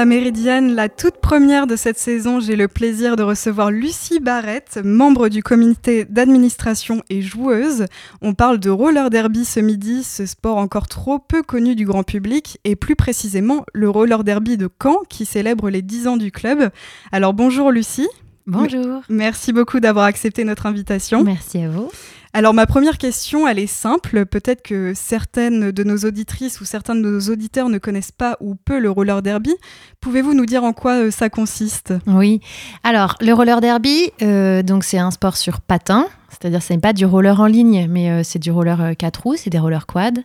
La Méridienne, la toute première de cette saison, j'ai le plaisir de recevoir Lucie Barrette, membre du comité d'administration et joueuse. On parle de roller derby ce midi, ce sport encore trop peu connu du grand public, et plus précisément le roller derby de Caen qui célèbre les 10 ans du club. Alors bonjour Lucie. Bonjour. Merci beaucoup d'avoir accepté notre invitation. Merci à vous. Alors ma première question, elle est simple. Peut-être que certaines de nos auditrices ou certains de nos auditeurs ne connaissent pas ou peu le roller derby. Pouvez-vous nous dire en quoi euh, ça consiste? Oui. Alors le roller derby, euh, donc c'est un sport sur patin. C'est-à-dire, ce n'est pas du roller en ligne, mais euh, c'est du roller 4 roues, c'est des rollers quad.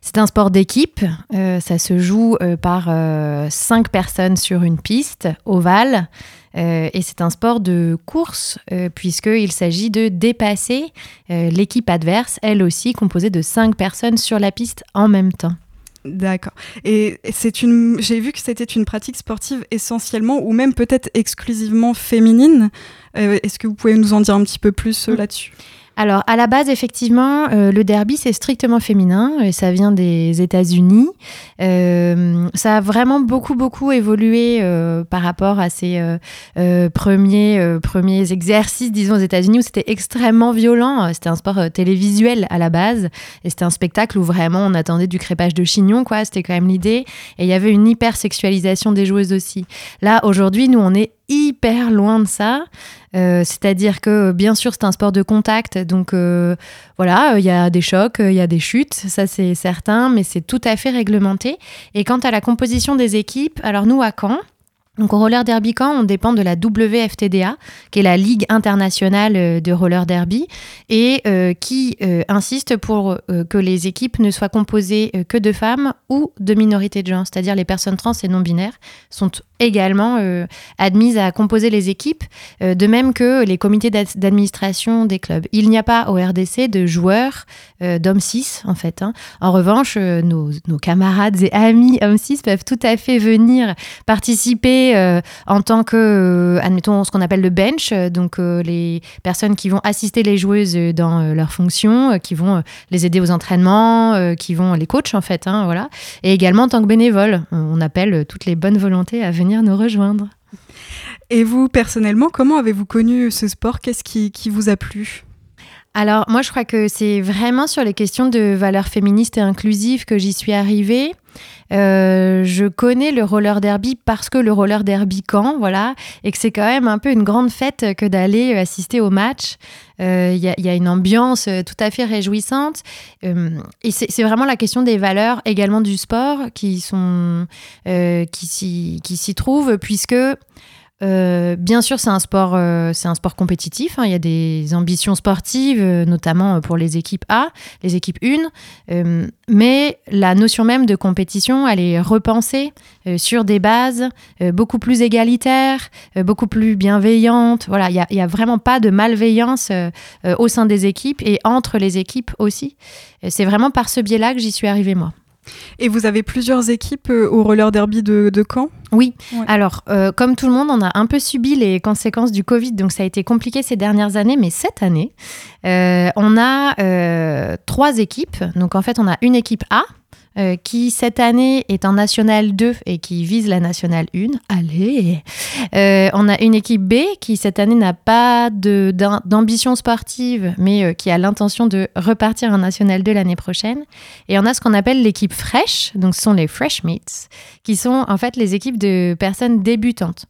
C'est un sport d'équipe. ça se joue par 5 personnes sur une piste ovale. Euh, et c'est un sport de course, euh, puisqu'il s'agit de dépasser euh, l'équipe adverse, elle aussi composée de cinq personnes sur la piste en même temps. D'accord. Et c'est une, j'ai vu que c'était une pratique sportive essentiellement ou même peut-être exclusivement féminine. Est-ce que vous pouvez nous en dire un petit peu plus là-dessus? Alors, à la base, effectivement, euh, le derby, c'est strictement féminin et ça vient des États-Unis. Euh, ça a vraiment beaucoup, beaucoup évolué euh, par rapport à ces premiers, premiers exercices, disons, aux États-Unis où c'était extrêmement violent. C'était un sport télévisuel à la base et c'était un spectacle où vraiment on attendait du crépage de chignon, quoi. C'était quand même l'idée. Et il y avait une hypersexualisation des joueuses aussi. Là, aujourd'hui, nous, on est hyper loin de ça. Euh, c'est-à-dire que bien sûr c'est un sport de contact, donc euh, voilà, il y a des chocs, il y a des chutes, ça c'est certain, mais c'est tout à fait réglementé. Et quant à la composition des équipes, alors nous à Caen, donc au roller derby camp, on dépend de la WFTDA, qui est la Ligue internationale euh, de roller derby, et euh, qui euh, insiste pour que les équipes ne soient composées que de femmes ou de minorités de genre, c'est-à-dire les personnes trans et non binaires sont également admises à composer les équipes, de même que les comités d'administration des clubs. Il n'y a pas au RDC de joueurs d'hommes 6 en fait. Hein. En revanche, nos, nos, camarades et amis hommes 6 peuvent tout à fait venir participer euh, en tant que, euh, admettons, ce qu'on appelle le bench, euh, donc les personnes qui vont assister les joueuses dans leurs fonctions, qui vont les aider aux entraînements, qui vont les coachs en fait, hein, voilà. Et également en tant que bénévole, on appelle toutes les bonnes volontés à venir nous rejoindre. Et vous, personnellement, comment avez-vous connu ce sport? Qu'est-ce qui, qui vous a plu? Alors moi je crois que c'est vraiment sur les questions de valeurs féministes et inclusives que j'y suis arrivée. Euh, je connais le roller derby parce que le roller derby quand, voilà, et que c'est quand même un peu une grande fête que d'aller assister au match. Il euh, y, a une ambiance tout à fait réjouissante. Euh, et c'est vraiment la question des valeurs également du sport qui qui s'y trouvent, puisque euh, bien sûr, c'est un sport, euh, c'est un sport compétitif. Hein. Il y a des ambitions sportives, euh, notamment pour les équipes A, les équipes 1. mais la notion même de compétition, elle est repensée sur des bases beaucoup plus égalitaires, beaucoup plus bienveillantes. Voilà, il n'y a, a, vraiment pas de malveillance au sein des équipes et entre les équipes aussi. C'est vraiment par ce biais-là que j'y suis arrivée moi. Et vous avez plusieurs équipes euh, au roller derby de, Caen? Oui. Alors, euh, comme tout le monde, on a un peu subi les conséquences du Covid, donc ça a été compliqué ces dernières années, mais cette année, euh, on a trois équipes. Donc en fait, on a une équipe A, euh, qui cette année est en National 2 et qui vise la National 1. Allez euh, On a une équipe B qui cette année n'a pas d'ambition sportive, mais euh, qui a l'intention de repartir en National 2 l'année prochaine. Et on a ce qu'on appelle l'équipe fraîche, donc ce sont les fresh mates, qui sont en fait les équipes de personnes débutantes.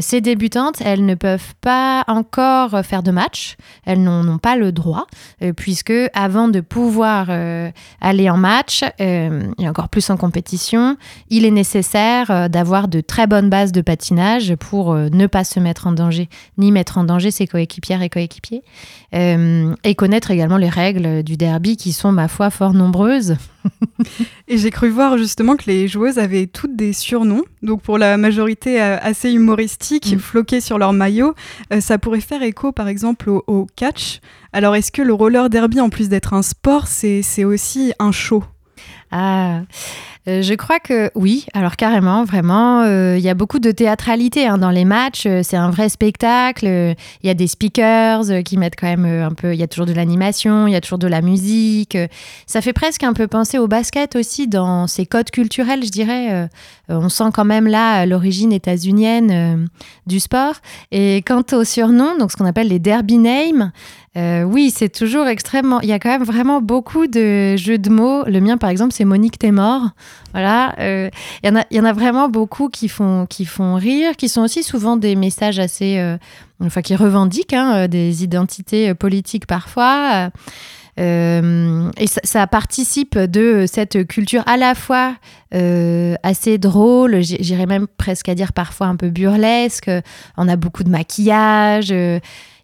ces débutantes, elles ne peuvent pas encore faire de match, elles n'ont pas le droit, puisque avant de pouvoir aller en match, et encore plus en compétition, il est nécessaire euh, d'avoir de très bonnes bases de patinage pour euh, ne pas se mettre en danger, ni mettre en danger ses coéquipières et coéquipiers, et connaître également les règles du derby qui sont, ma foi, fort nombreuses. et j'ai cru voir justement que les joueuses avaient toutes des surnoms, donc pour la majorité assez humoristiques, mm. floqués sur leur maillot. ça pourrait faire écho par exemple au, au catch. Alors est-ce que le roller derby, en plus d'être un sport, c'est aussi un show? Ah, euh, je crois que oui, alors carrément, vraiment. Euh, il y a beaucoup de théâtralité hein, dans les matchs. Euh, c'est un vrai spectacle. Il y a des speakers qui mettent quand même un peu. Il y a toujours de l'animation, il y a toujours de la musique. Ça fait presque un peu penser au basket aussi dans ses codes culturels, je dirais. on sent quand même là l'origine états-unienne du sport. Et quant au surnom, donc ce qu'on appelle les derby names, euh, oui, c'est toujours extrêmement. Il y a quand même vraiment beaucoup de jeux de mots. Le mien, par exemple, c'est Monique t'es mort. Voilà. Euh, il, y en a, vraiment beaucoup qui font, qui font rire, qui sont aussi souvent des messages assez. Euh, enfin, qui revendiquent hein, des identités politiques parfois. et ça, participe de cette culture à la fois assez drôle, j'irais même presque à dire parfois un peu burlesque. On a beaucoup de maquillage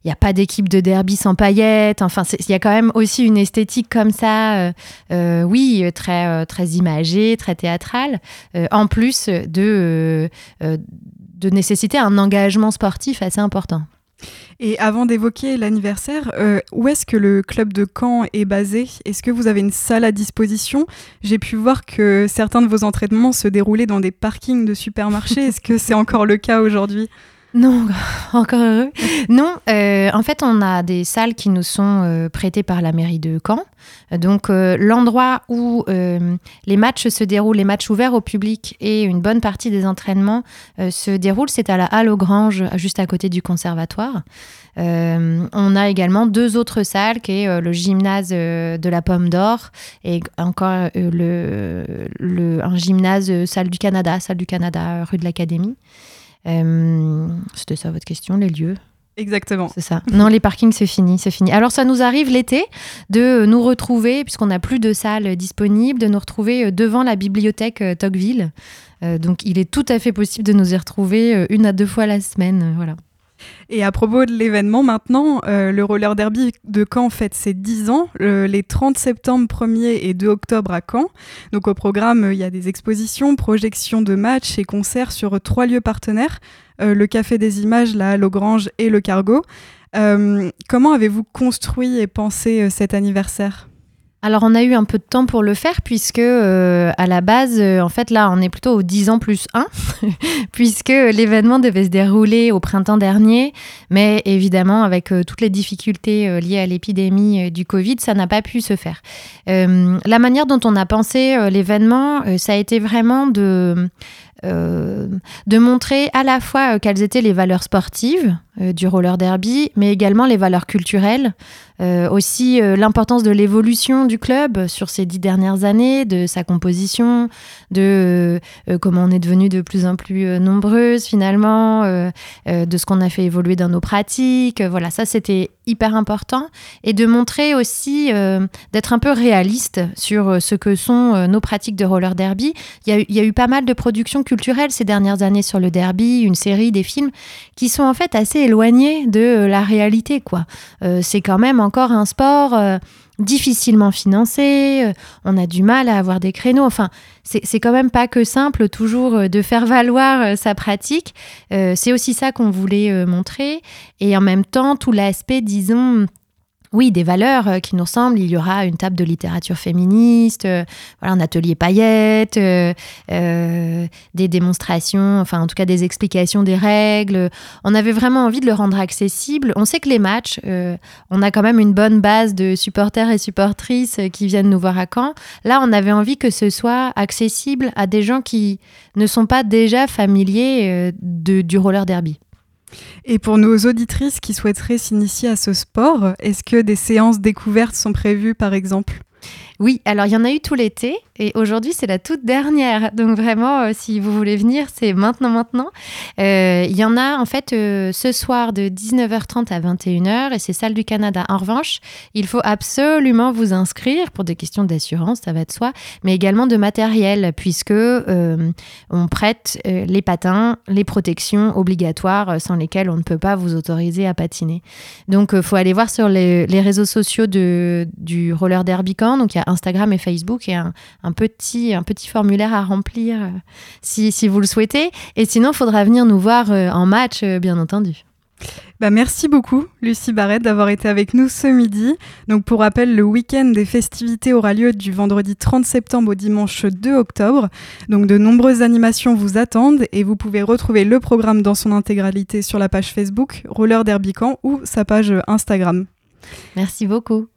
il n'y a pas d'équipe de derby sans paillettes. Enfin, il y a quand même aussi une esthétique comme ça, euh, euh, oui, très, euh, très imagée, très théâtrale, en plus de, de nécessiter un engagement sportif assez important. Et avant d'évoquer l'anniversaire, où est-ce que le club de Caen est basé? Est-ce que vous avez une salle à disposition? J'ai pu voir que certains de vos entraînements se déroulaient dans des parkings de supermarchés. Est-ce que c'est encore le cas aujourd'hui? Non, encore heureux. Non, euh, en fait, on a des salles qui nous sont euh, prêtées par la mairie de Caen. Donc, euh, l'endroit où les matchs se déroulent, les matchs ouverts au public et une bonne partie des entraînements se déroulent, c'est à la Halle aux Granges, juste à côté du conservatoire. on a également deux autres salles, qui est le gymnase de la Pomme d'Or et encore le, un gymnase salle du Canada, salle du Canada, rue de l'Académie. Euh, c'était ça votre question, les lieux? Exactement. C'est ça. Non, les parkings, c'est fini, c'est fini. Alors, ça nous arrive l'été de nous retrouver, puisqu'on n'a plus de salles disponibles, de nous retrouver euh, devant la bibliothèque euh, Tocqueville. donc, il est tout à fait possible de nous y retrouver une à deux fois la semaine. Voilà. Et à propos de l'événement maintenant, euh, le roller derby de Caen fête ses 10 ans, les 30 septembre 1er et 2 octobre à Caen. Donc au programme, il y a des expositions, projections de matchs et concerts sur trois lieux partenaires, euh, le Café des Images, la Halle Grange et le Cargo. Euh, comment avez-vous construit et pensé cet anniversaire? Alors on a eu un peu de temps pour le faire puisque euh, à la base, euh, en fait là on est plutôt au 10 ans plus 1 puisque l'événement devait se dérouler au printemps dernier, mais évidemment avec euh, toutes les difficultés liées à l'épidémie du Covid, ça n'a pas pu se faire. la manière dont on a pensé l'événement, ça a été vraiment de euh, de montrer à la fois euh, quelles étaient les valeurs sportives euh, du roller derby, mais également les valeurs culturelles, aussi l'importance de l'évolution du club sur ces dix dernières années, de sa composition, de comment on est devenu de plus en plus nombreuses finalement, de ce qu'on a fait évoluer dans nos pratiques. voilà, ça c'était hyper important. Et de montrer aussi, d'être un peu réaliste sur ce que sont nos pratiques de roller derby. Il y, y a eu pas mal de productions culturelle ces dernières années sur le derby, une série, des films qui sont en fait assez éloignés de euh, la réalité. quoi. Euh, c'est quand même encore un sport euh, difficilement financé, on a du mal à avoir des créneaux. Enfin, c'est quand même pas que simple toujours de faire valoir sa pratique. c'est aussi ça qu'on voulait montrer. Et en même temps, tout l'aspect, disons, oui, des valeurs euh, qui nous ressemblent. Il y aura une table de littérature féministe, euh, voilà, un atelier paillettes, euh, des démonstrations, enfin en tout cas des explications des règles. On avait vraiment envie de le rendre accessible. On sait que les matchs, on a quand même une bonne base de supporters et supportrices qui viennent nous voir à Caen. Là, on avait envie que ce soit accessible à des gens qui ne sont pas déjà familiers du roller derby. Et pour nos auditrices qui souhaiteraient s'initier à ce sport, est-ce que des séances découvertes sont prévues par exemple? Oui, alors il y en a eu tout l'été et aujourd'hui c'est la toute dernière. Donc vraiment, euh, si vous voulez venir, c'est maintenant, maintenant. Euh, il y en a en fait euh, ce soir de 19h30 à 21h et c'est salle du Canada. En revanche, il faut absolument vous inscrire pour des questions d'assurance, ça va de soi, mais également de matériel puisque on prête les patins, les protections obligatoires sans lesquelles on ne peut pas vous autoriser à patiner. Donc il faut aller voir sur les, réseaux sociaux de, du roller derby. Donc il y a Instagram et Facebook et un, petit, un petit formulaire à remplir euh, si, vous le souhaitez. Et sinon, il faudra venir nous voir euh, en match, euh, bien entendu. Bah, merci beaucoup, Lucie Barrette, d'avoir été avec nous ce midi. Donc, pour rappel, le week-end des festivités aura lieu du vendredi 30 septembre au dimanche 2 octobre. Donc, de nombreuses animations vous attendent et vous pouvez retrouver le programme dans son intégralité sur la page Facebook Roller Derbycan ou sa page Instagram. Merci beaucoup.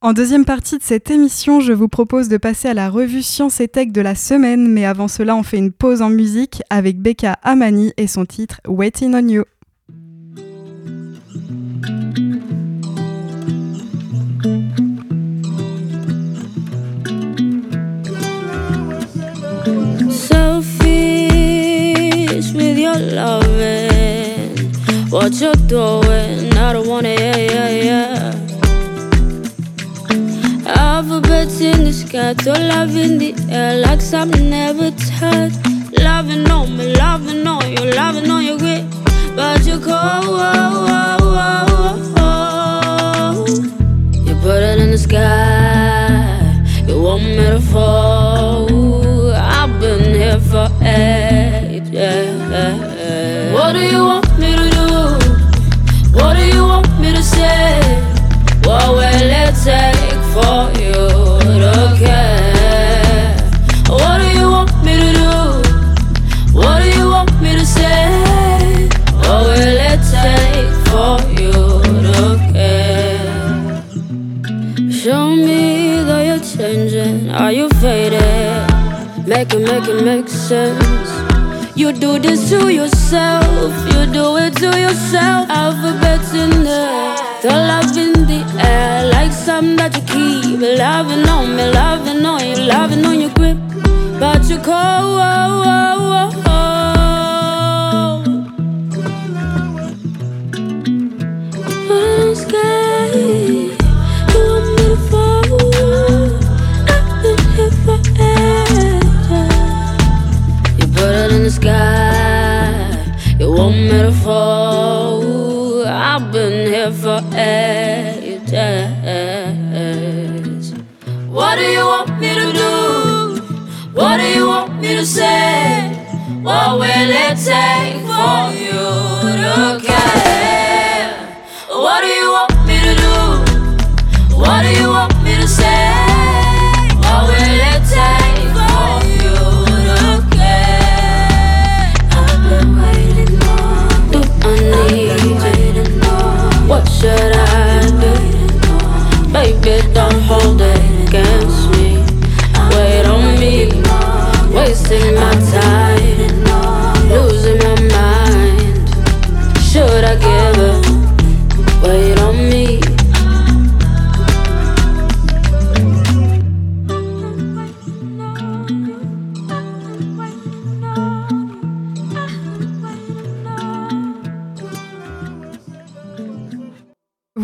En deuxième partie de cette émission, je vous propose de passer à la revue Science et Tech de la semaine, mais avant cela, on fait une pause en musique avec Becca Amani et son titre Waiting on You. With what you're doing, I don't yeah, yeah, yeah. Alphabets in the sky, throw love in the air like something never touched. Loving on me, loving on you, loving on your grit, but you cold. You put it in the sky, you want me to fall. I've been here for ages. What do you want do this to yourself. You do it to yourself. Alphabets in there. The love in the air. Like something that you keep. Loving on me, loving on you, loving on your grip. But you call. You want me to fall? I've been here for ages. What do you want me to do? What do you want me to say? What will it take for you to care? What do you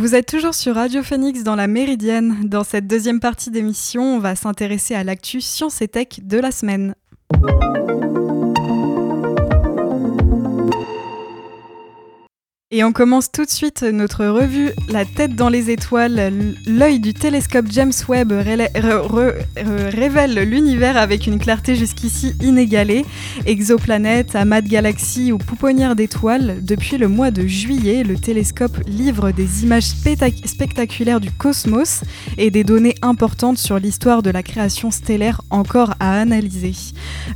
Vous êtes toujours sur Radio Phoenix dans la Méridienne. Dans cette deuxième partie d'émission, on va s'intéresser à l'actu science et tech de la semaine. Et on commence tout de suite notre revue La tête dans les étoiles. L'œil du télescope James Webb révèle l'univers avec une clarté jusqu'ici inégalée. Exoplanètes, amas de galaxies ou pouponnières d'étoiles, depuis le mois de juillet, le télescope livre des images spectac- spectaculaires du cosmos et des données importantes sur l'histoire de la création stellaire encore à analyser.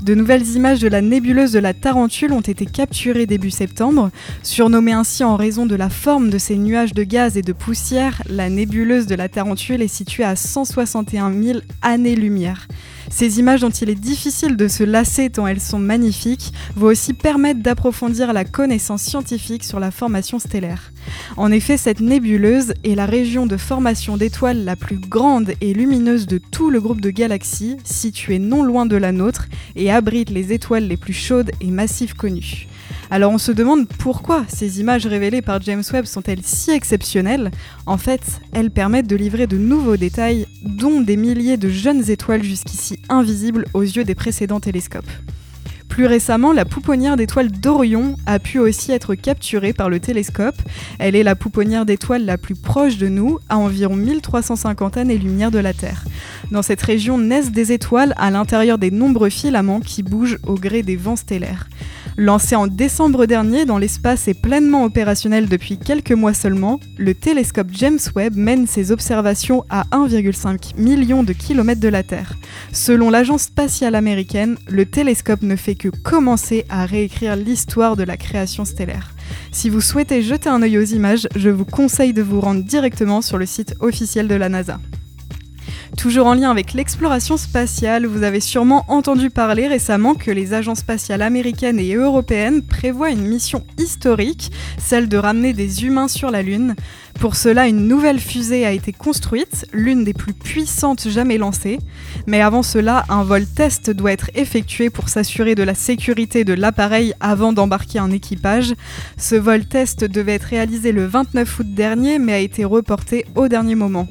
De nouvelles images de la nébuleuse de la Tarentule ont été capturées début septembre, surnommée ainsi en raison de la forme de ces nuages de gaz et de poussière, la nébuleuse de la Tarentule est située à 161 000 années-lumière. Ces images dont il est difficile de se lasser tant elles sont magnifiques vont aussi permettre d'approfondir la connaissance scientifique sur la formation stellaire. En effet, cette nébuleuse est la région de formation d'étoiles la plus grande et lumineuse de tout le groupe de galaxies, située non loin de la nôtre et abrite les étoiles les plus chaudes et massives connues. Alors on se demande pourquoi ces images révélées par James Webb sont-elles si exceptionnelles En fait, elles permettent de livrer de nouveaux détails, dont des milliers de jeunes étoiles jusqu'ici invisibles aux yeux des précédents télescopes. Plus récemment, la pouponnière d'étoiles d'Orion a pu aussi être capturée par le télescope. Elle est la pouponnière d'étoiles la plus proche de nous, à environ 1350 années-lumière de la Terre. Dans cette région naissent des étoiles à l'intérieur des nombreux filaments qui bougent au gré des vents stellaires. Lancé en décembre dernier dans l'espace et pleinement opérationnel depuis quelques mois seulement, le télescope James Webb mène ses observations à 1,5 million de kilomètres de la Terre. Selon l'agence spatiale américaine, le télescope ne fait que commencer à réécrire l'histoire de la création stellaire. Si vous souhaitez jeter un œil aux images, je vous conseille de vous rendre directement sur le site officiel de la NASA. Toujours en lien avec l'exploration spatiale, vous avez sûrement entendu parler récemment que les agences spatiales américaines et européennes prévoient une mission historique, celle de ramener des humains sur la Lune. Pour cela, une nouvelle fusée a été construite, l'une des plus puissantes jamais lancées. Mais avant cela, un vol test doit être effectué pour s'assurer de la sécurité de l'appareil avant d'embarquer un équipage. Ce vol test devait être réalisé le 29 août dernier, mais a été reporté au dernier moment.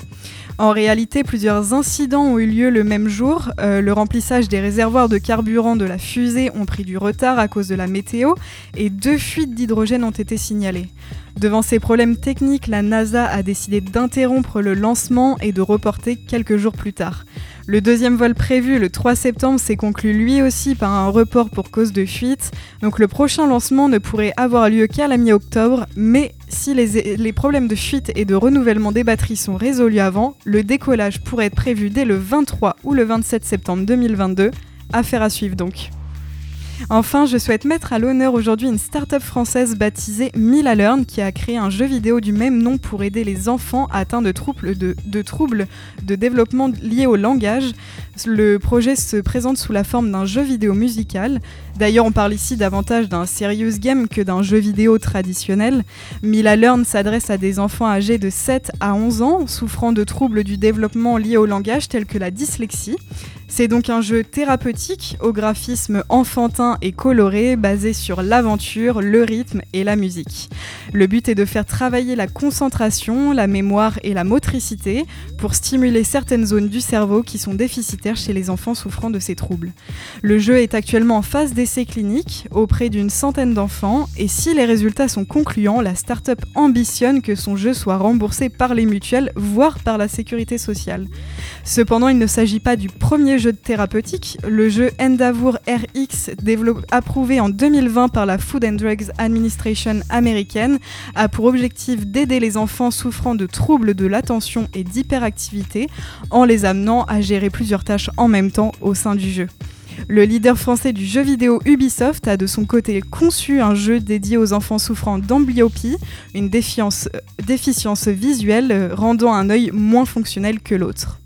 En réalité, plusieurs incidents ont eu lieu le même jour. Euh, le remplissage des réservoirs de carburant de la fusée ont pris du retard à cause de la météo et deux fuites d'hydrogène ont été signalées. Devant ces problèmes techniques, la NASA a décidé d'interrompre le lancement et de reporter quelques jours plus tard. Le deuxième vol prévu le 3 septembre s'est conclu lui aussi par un report pour cause de fuite, donc le prochain lancement ne pourrait avoir lieu qu'à la mi-octobre, mais si les, problèmes de fuite et de renouvellement des batteries sont résolus avant, le décollage pourrait être prévu dès le 23 ou le 27 septembre 2022. Affaire à suivre donc. Enfin, je souhaite mettre à l'honneur aujourd'hui une start-up française baptisée Mila Learn qui a créé un jeu vidéo du même nom pour aider les enfants atteints de troubles de, de, troubles de développement liés au langage. Le projet se présente sous la forme d'un jeu vidéo musical. D'ailleurs, on parle ici davantage d'un serious game que d'un jeu vidéo traditionnel. Mila Learn s'adresse à des enfants âgés de 7 à 11 ans souffrant de troubles du développement liés au langage tels que la dyslexie. C'est donc un jeu thérapeutique au graphisme enfantin et coloré basé sur l'aventure, le rythme et la musique. Le but est de faire travailler la concentration, la mémoire et la motricité pour stimuler certaines zones du cerveau qui sont déficitaires chez les enfants souffrant de ces troubles. Le jeu est actuellement en phase d'essai clinique auprès d'une centaine d'enfants et si les résultats sont concluants, la start-up ambitionne que son jeu soit remboursé par les mutuelles, voire par la sécurité sociale. Cependant, il ne s'agit pas du premier jeu thérapeutique. Le jeu Endeavour RX, approuvé en 2020 par la Food and Drugs Administration américaine, a pour objectif d'aider les enfants souffrant de troubles de l'attention et d'hyperactivité en les amenant à gérer plusieurs tâches en même temps au sein du jeu. Le leader français du jeu vidéo Ubisoft a de son côté conçu un jeu dédié aux enfants souffrant d'amblyopie, une déficience, euh, déficience visuelle euh, rendant un œil moins fonctionnel que l'autre.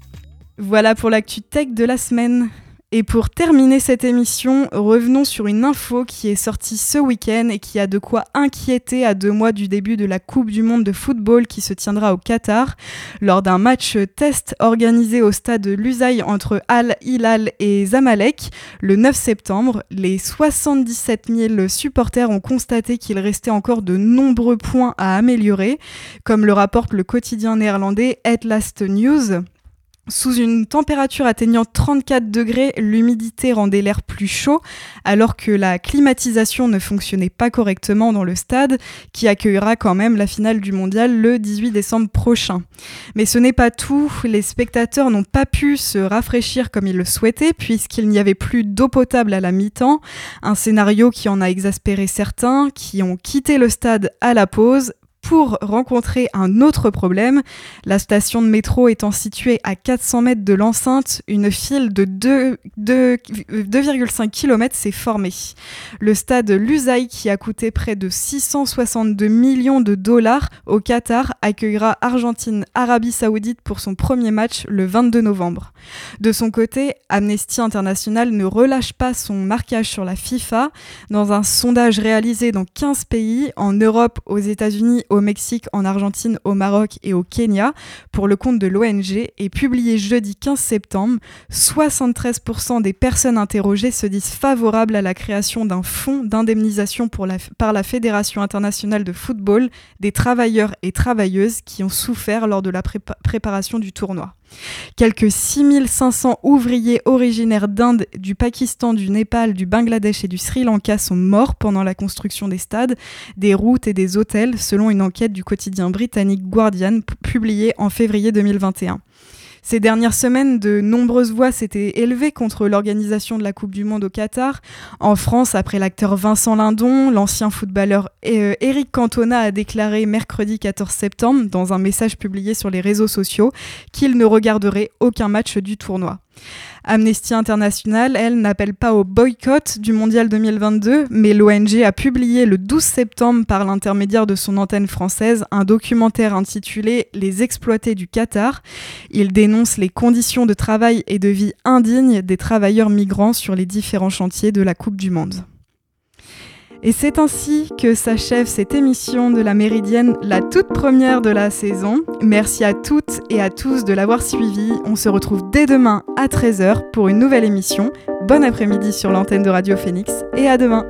Voilà pour l'actu tech de la semaine. Et pour terminer cette émission, revenons sur une info qui est sortie ce week-end et qui a de quoi inquiéter à deux mois du début de la Coupe du Monde de football qui se tiendra au Qatar. Lors d'un match test organisé au stade Lusail entre Al Hilal et Zamalek le 9 septembre, les 77 000 supporters ont constaté qu'il restait encore de nombreux points à améliorer, comme le rapporte le quotidien néerlandais At Last News. Sous une température atteignant 34 degrés, l'humidité rendait l'air plus chaud, alors que la climatisation ne fonctionnait pas correctement dans le stade, qui accueillera quand même la finale du mondial le 18 décembre prochain. Mais ce n'est pas tout, les spectateurs n'ont pas pu se rafraîchir comme ils le souhaitaient, puisqu'il n'y avait plus d'eau potable à la mi-temps, un scénario qui en a exaspéré certains, qui ont quitté le stade à la pause pour rencontrer un autre problème. La station de métro étant située à 400 mètres de l'enceinte, une file de 2,5 km s'est formée. Le stade Lusail, qui a coûté près de 662 millions de dollars au Qatar, accueillera Argentine-Arabie Saoudite pour son premier match le 22 novembre. De son côté, Amnesty International ne relâche pas son marquage sur la FIFA. Dans un sondage réalisé dans 15 pays, en Europe, aux États-Unis, au Mexique, en Argentine, au Maroc et au Kenya pour le compte de l'ONG et publié jeudi 15 septembre, 73% des personnes interrogées se disent favorables à la création d'un fonds d'indemnisation par la Fédération internationale de football des travailleurs et travailleuses qui ont souffert lors de la préparation du tournoi. Quelques 6500 ouvriers originaires d'Inde, du Pakistan, du Népal, du Bangladesh et du Sri Lanka sont morts pendant la construction des stades, des routes et des hôtels, selon une enquête du quotidien britannique Guardian publiée en février 2021. Ces dernières semaines, de nombreuses voix s'étaient élevées contre l'organisation de la Coupe du Monde au Qatar. En France, après l'acteur Vincent Lindon, l'ancien footballeur euh, Eric Cantona a déclaré mercredi 14 septembre, dans un message publié sur les réseaux sociaux, qu'il ne regarderait aucun match du tournoi. Amnesty International, elle, n'appelle pas au boycott du Mondial 2022, mais l'ONG a publié le 12 septembre par l'intermédiaire de son antenne française un documentaire intitulé Les exploités du Qatar. Il dénonce les conditions de travail et de vie indignes des travailleurs migrants sur les différents chantiers de la Coupe du Monde. Et c'est ainsi que s'achève cette émission de la Méridienne, la toute première de la saison. Merci à toutes et à tous de l'avoir suivi. On se retrouve dès demain à 13h pour une nouvelle émission. Bon après-midi sur l'antenne de Radio Phoenix et à demain.